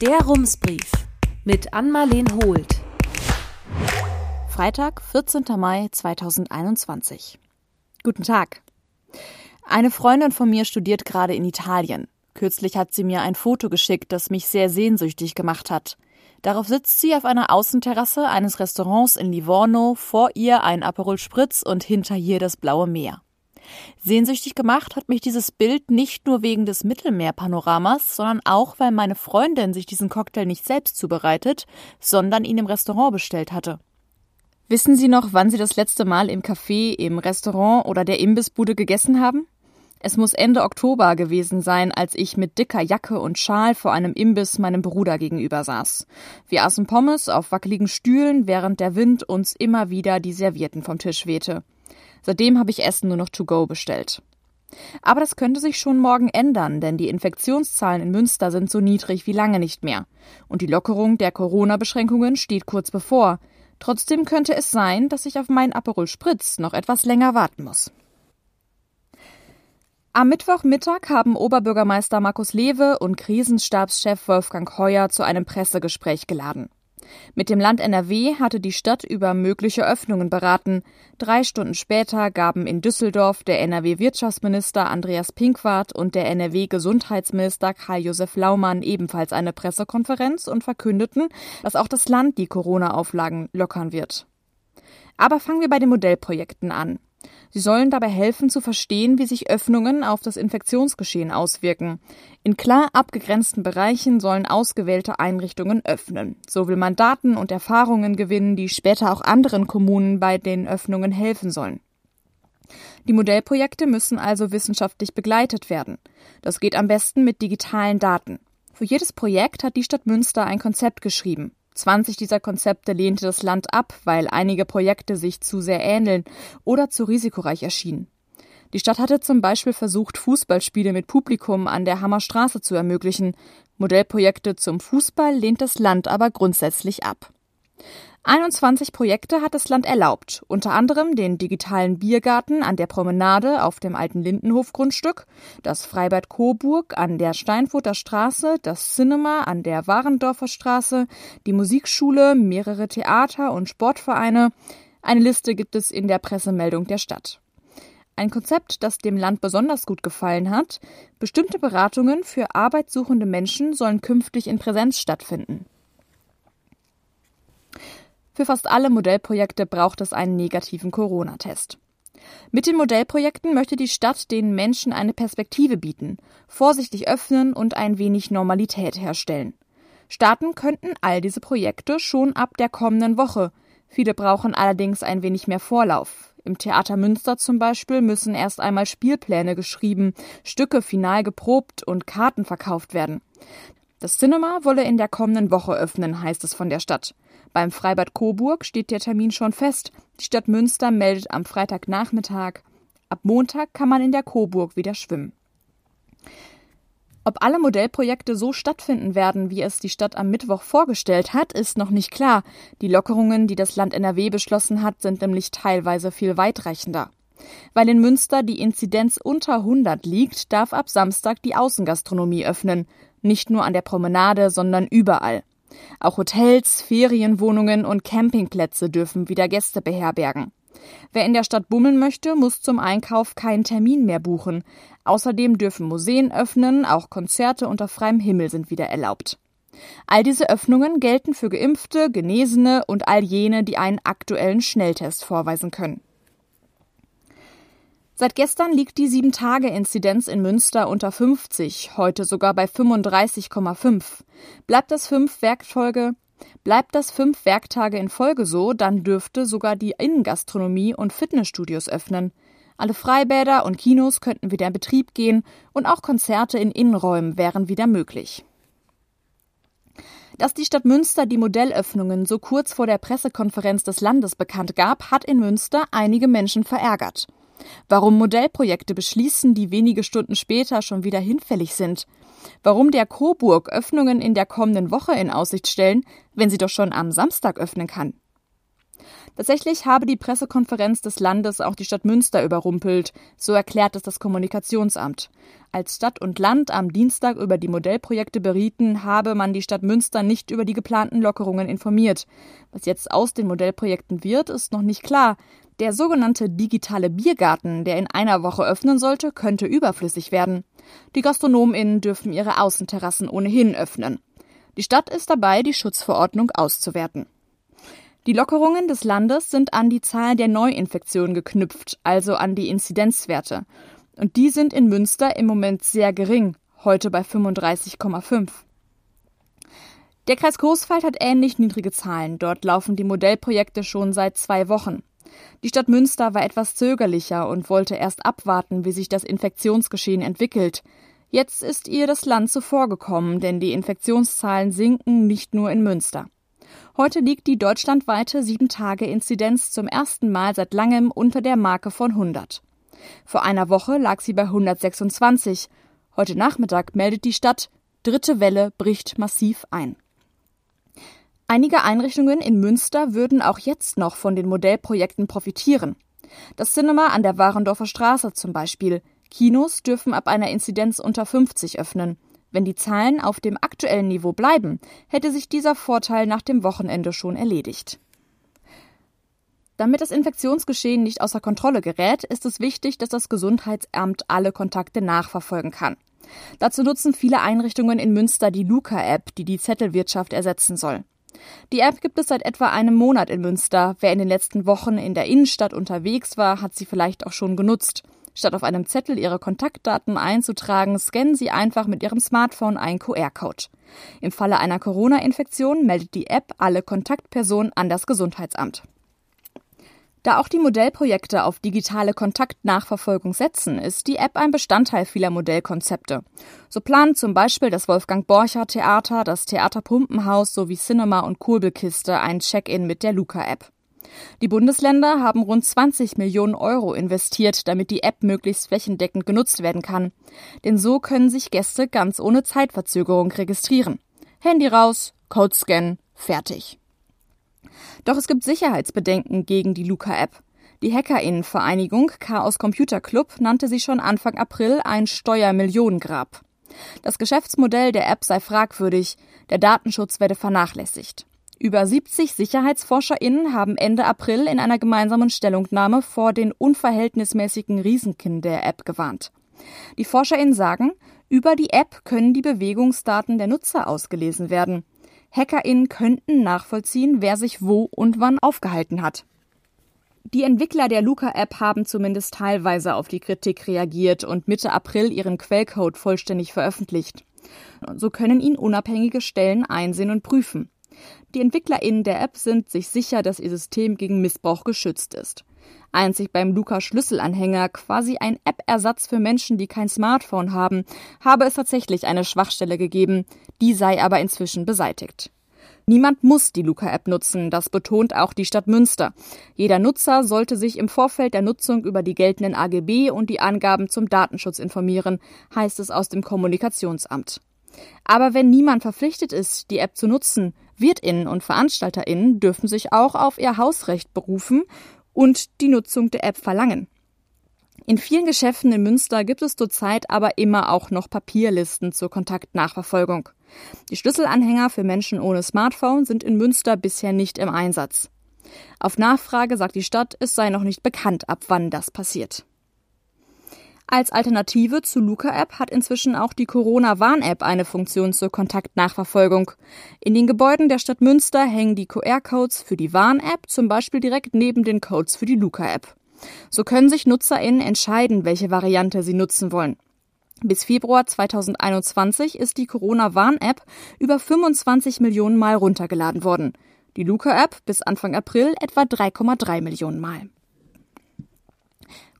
Der Rumsbrief mit Ann-Marleen Holt. Freitag, 14. Mai 2021. Guten Tag. Eine Freundin von mir studiert gerade in Italien. Kürzlich hat sie mir ein Foto geschickt, das mich sehr sehnsüchtig gemacht hat. Darauf sitzt sie auf einer Außenterrasse eines Restaurants in Livorno, vor ihr ein Aperol Spritz und hinter ihr das blaue Meer. Sehnsüchtig gemacht hat mich dieses Bild nicht nur wegen des Mittelmeerpanoramas, sondern auch, weil meine Freundin sich diesen Cocktail nicht selbst zubereitet, sondern ihn im Restaurant bestellt hatte. Wissen Sie noch, wann Sie das letzte Mal im Café, im Restaurant oder der Imbissbude gegessen haben? Es muss Ende Oktober gewesen sein, als ich mit dicker Jacke und Schal vor einem Imbiss meinem Bruder gegenüber saß. Wir aßen Pommes auf wackeligen Stühlen, während der Wind uns immer wieder die Servietten vom Tisch wehte. Seitdem habe ich Essen nur noch to go bestellt. Aber das könnte sich schon morgen ändern, denn die Infektionszahlen in Münster sind so niedrig wie lange nicht mehr. Und die Lockerung der Corona-Beschränkungen steht kurz bevor. Trotzdem könnte es sein, dass ich auf meinen Aperol Spritz noch etwas länger warten muss. Am Mittwochmittag haben Oberbürgermeister Markus Lewe und Krisenstabschef Wolfgang Heuer zu einem Pressegespräch geladen. Mit dem Land NRW hatte die Stadt über mögliche Öffnungen beraten. Drei Stunden später gaben in Düsseldorf der NRW-Wirtschaftsminister Andreas Pinkwart und der NRW-Gesundheitsminister Karl-Josef Laumann ebenfalls eine Pressekonferenz und verkündeten, dass auch das Land die Corona-Auflagen lockern wird. Aber fangen wir bei den Modellprojekten an. Sie sollen dabei helfen zu verstehen, wie sich Öffnungen auf das Infektionsgeschehen auswirken. In klar abgegrenzten Bereichen sollen ausgewählte Einrichtungen öffnen. So will man Daten und Erfahrungen gewinnen, die später auch anderen Kommunen bei den Öffnungen helfen sollen. Die Modellprojekte müssen also wissenschaftlich begleitet werden. Das geht am besten mit digitalen Daten. Für jedes Projekt hat die Stadt Münster ein Konzept geschrieben. 20 dieser Konzepte lehnte das Land ab, weil einige Projekte sich zu sehr ähneln oder zu risikoreich erschienen. Die Stadt hatte zum Beispiel versucht, Fußballspiele mit Publikum an der Hammerstraße zu ermöglichen. Modellprojekte zum Fußball lehnt das Land aber grundsätzlich ab. 21 Projekte hat das Land erlaubt, unter anderem den digitalen Biergarten an der Promenade auf dem alten Lindenhof-Grundstück, das Freibad Coburg an der Steinfurter Straße, das Cinema an der Warendorfer Straße, die Musikschule, mehrere Theater und Sportvereine. Eine Liste gibt es in der Pressemeldung der Stadt. Ein Konzept, das dem Land besonders gut gefallen hat. Bestimmte Beratungen für arbeitssuchende Menschen sollen künftig in Präsenz stattfinden. Für fast alle Modellprojekte braucht es einen negativen Corona-Test. Mit den Modellprojekten möchte die Stadt den Menschen eine Perspektive bieten, vorsichtig öffnen und ein wenig Normalität herstellen. Starten könnten all diese Projekte schon ab der kommenden Woche. Viele brauchen allerdings ein wenig mehr Vorlauf. Im Theater Münster zum Beispiel müssen erst einmal Spielpläne geschrieben, Stücke final geprobt und Karten verkauft werden. Das Cinema wolle in der kommenden Woche öffnen, heißt es von der Stadt. Beim Freibad Coburg steht der Termin schon fest. Die Stadt Münster meldet am Freitagnachmittag. Ab Montag kann man in der Coburg wieder schwimmen. Ob alle Modellprojekte so stattfinden werden, wie es die Stadt am Mittwoch vorgestellt hat, ist noch nicht klar. Die Lockerungen, die das Land NRW beschlossen hat, sind nämlich teilweise viel weitreichender. Weil in Münster die Inzidenz unter 100 liegt, darf ab Samstag die Außengastronomie öffnen. Nicht nur an der Promenade, sondern überall. Auch Hotels, Ferienwohnungen und Campingplätze dürfen wieder Gäste beherbergen. Wer in der Stadt bummeln möchte, muss zum Einkauf keinen Termin mehr buchen. Außerdem dürfen Museen öffnen, auch Konzerte unter freiem Himmel sind wieder erlaubt. All diese Öffnungen gelten für Geimpfte, Genesene und all jene, die einen aktuellen Schnelltest vorweisen können. Seit gestern liegt die 7-Tage-Inzidenz in Münster unter 50, heute sogar bei 35,5. Bleibt das fünf Werkfolge Bleibt das fünf Werktage in Folge so, dann dürfte sogar die Innengastronomie und Fitnessstudios öffnen. Alle Freibäder und Kinos könnten wieder in Betrieb gehen und auch Konzerte in Innenräumen wären wieder möglich. Dass die Stadt Münster die Modellöffnungen so kurz vor der Pressekonferenz des Landes bekannt gab, hat in Münster einige Menschen verärgert. Warum Modellprojekte beschließen, die wenige Stunden später schon wieder hinfällig sind. Warum der Coburg Öffnungen in der kommenden Woche in Aussicht stellen, wenn sie doch schon am Samstag öffnen kann. Tatsächlich habe die Pressekonferenz des Landes auch die Stadt Münster überrumpelt, so erklärt es das Kommunikationsamt. Als Stadt und Land am Dienstag über die Modellprojekte berieten, habe man die Stadt Münster nicht über die geplanten Lockerungen informiert. Was jetzt aus den Modellprojekten wird, ist noch nicht klar. Der sogenannte digitale Biergarten, der in einer Woche öffnen sollte, könnte überflüssig werden. Die GastronomInnen dürfen ihre Außenterrassen ohnehin öffnen. Die Stadt ist dabei, die Schutzverordnung auszuwerten. Die Lockerungen des Landes sind an die Zahl der Neuinfektionen geknüpft, also an die Inzidenzwerte. Und die sind in Münster im Moment sehr gering, heute bei 35,5. Der Kreis Coesfeld hat ähnlich niedrige Zahlen. Dort laufen die Modellprojekte schon seit zwei Wochen. Die Stadt Münster war etwas zögerlicher und wollte erst abwarten, wie sich das Infektionsgeschehen entwickelt. Jetzt ist ihr das Land zuvorgekommen, denn die Infektionszahlen sinken nicht nur in Münster. Heute liegt die deutschlandweite 7-Tage-Inzidenz zum ersten Mal seit langem unter der Marke von 100. Vor einer Woche lag sie bei 126. Heute Nachmittag meldet die Stadt, dritte Welle bricht massiv ein. Einige Einrichtungen in Münster würden auch jetzt noch von den Modellprojekten profitieren. Das Cinema an der Warendorfer Straße zum Beispiel. Kinos dürfen ab einer Inzidenz unter 50 öffnen. Wenn die Zahlen auf dem aktuellen Niveau bleiben, hätte sich dieser Vorteil nach dem Wochenende schon erledigt. Damit das Infektionsgeschehen nicht außer Kontrolle gerät, ist es wichtig, dass das Gesundheitsamt alle Kontakte nachverfolgen kann. Dazu nutzen viele Einrichtungen in Münster die Luca-App, die die Zettelwirtschaft ersetzen soll. Die App gibt es seit etwa einem Monat in Münster. Wer in den letzten Wochen in der Innenstadt unterwegs war, hat sie vielleicht auch schon genutzt. Statt auf einem Zettel Ihre Kontaktdaten einzutragen, scannen Sie einfach mit Ihrem Smartphone einen QR-Code. Im Falle einer Corona-Infektion meldet die App alle Kontaktpersonen an das Gesundheitsamt. Da auch die Modellprojekte auf digitale Kontaktnachverfolgung setzen, ist die App ein Bestandteil vieler Modellkonzepte. So planen zum Beispiel das Wolfgang Borcher Theater, das Theater Pumpenhaus sowie Cinema und Kurbelkiste ein Check-in mit der Luca-App. Die Bundesländer haben rund 20 Millionen Euro investiert, damit die App möglichst flächendeckend genutzt werden kann. Denn so können sich Gäste ganz ohne Zeitverzögerung registrieren. Handy raus, Code scannen, fertig. Doch es gibt Sicherheitsbedenken gegen die Luca-App. Die Hackerinnenvereinigung Chaos Computer Club nannte sie schon Anfang April ein Steuermillionengrab. Das Geschäftsmodell der App sei fragwürdig, der Datenschutz werde vernachlässigt. Über 70 SicherheitsforscherInnen haben Ende April in einer gemeinsamen Stellungnahme vor den unverhältnismäßigen Risiken der App gewarnt. Die ForscherInnen sagen, über die App können die Bewegungsdaten der Nutzer ausgelesen werden. HackerInnen könnten nachvollziehen, wer sich wo und wann aufgehalten hat. Die Entwickler der Luca-App haben zumindest teilweise auf die Kritik reagiert und Mitte April ihren Quellcode vollständig veröffentlicht. So können ihn unabhängige Stellen einsehen und prüfen. Die EntwicklerInnen der App sind sich sicher, dass ihr System gegen Missbrauch geschützt ist. Einzig beim Luca-Schlüsselanhänger, quasi ein App-Ersatz für Menschen, die kein Smartphone haben, habe es tatsächlich eine Schwachstelle gegeben, die sei aber inzwischen beseitigt. Niemand muss die Luca-App nutzen, das betont auch die Stadt Münster. Jeder Nutzer sollte sich im Vorfeld der Nutzung über die geltenden AGB und die Angaben zum Datenschutz informieren, heißt es aus dem Kommunikationsamt. Aber wenn niemand verpflichtet ist, die App zu nutzen, Wirtinnen und Veranstalterinnen dürfen sich auch auf ihr Hausrecht berufen und die Nutzung der App verlangen. In vielen Geschäften in Münster gibt es zurzeit aber immer auch noch Papierlisten zur Kontaktnachverfolgung. Die Schlüsselanhänger für Menschen ohne Smartphone sind in Münster bisher nicht im Einsatz. Auf Nachfrage sagt die Stadt, es sei noch nicht bekannt, ab wann das passiert. Als Alternative zu Luca-App hat inzwischen auch die Corona-Warn-App eine Funktion zur Kontaktnachverfolgung. In den Gebäuden der Stadt Münster hängen die QR-Codes für die Warn-App zum Beispiel direkt neben den Codes für die Luca-App. So können sich NutzerInnen entscheiden, welche Variante sie nutzen wollen. Bis Februar 2021 ist die Corona-Warn-App über 25 Millionen Mal runtergeladen worden. Die Luca-App bis Anfang April etwa 3,3 Millionen Mal.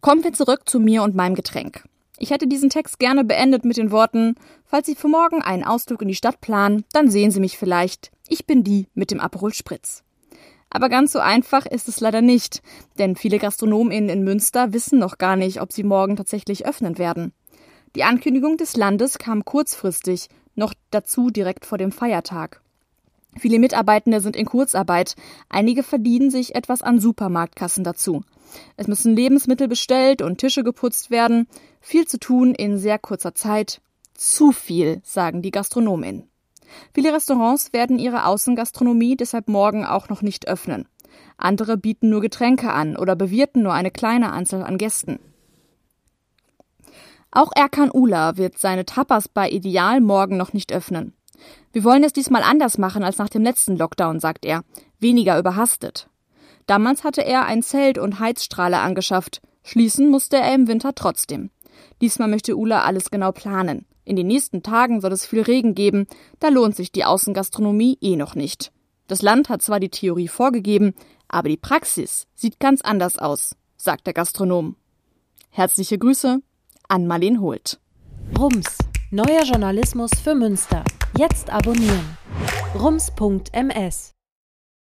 Kommen wir zurück zu mir und meinem Getränk. Ich hätte diesen Text gerne beendet mit den Worten, falls Sie für morgen einen Ausflug in die Stadt planen, dann sehen Sie mich vielleicht. Ich bin die mit dem Aperol Spritz. Aber ganz so einfach ist es leider nicht, denn viele GastronomInnen in Münster wissen noch gar nicht, ob sie morgen tatsächlich öffnen werden. Die Ankündigung des Landes kam kurzfristig, noch dazu direkt vor dem Feiertag. Viele Mitarbeitende sind in Kurzarbeit. Einige verdienen sich etwas an Supermarktkassen dazu. Es müssen Lebensmittel bestellt und Tische geputzt werden. Viel zu tun in sehr kurzer Zeit. Zu viel, sagen die Gastronomen. Viele Restaurants werden ihre Außengastronomie deshalb morgen auch noch nicht öffnen. Andere bieten nur Getränke an oder bewirten nur eine kleine Anzahl an Gästen. Auch Erkan Ula wird seine Tapas bei Ideal morgen noch nicht öffnen. Wir wollen es diesmal anders machen als nach dem letzten Lockdown, sagt er. Weniger überhastet. Damals hatte er ein Zelt und Heizstrahler angeschafft. Schließen musste er im Winter trotzdem. Diesmal möchte Ula alles genau planen. In den nächsten Tagen soll es viel Regen geben, da lohnt sich die Außengastronomie eh noch nicht. Das Land hat zwar die Theorie vorgegeben, aber die Praxis sieht ganz anders aus, sagt der Gastronom. Herzliche Grüße an Marleen Holt. Rums, neuer Journalismus für Münster. Jetzt abonnieren. rums.ms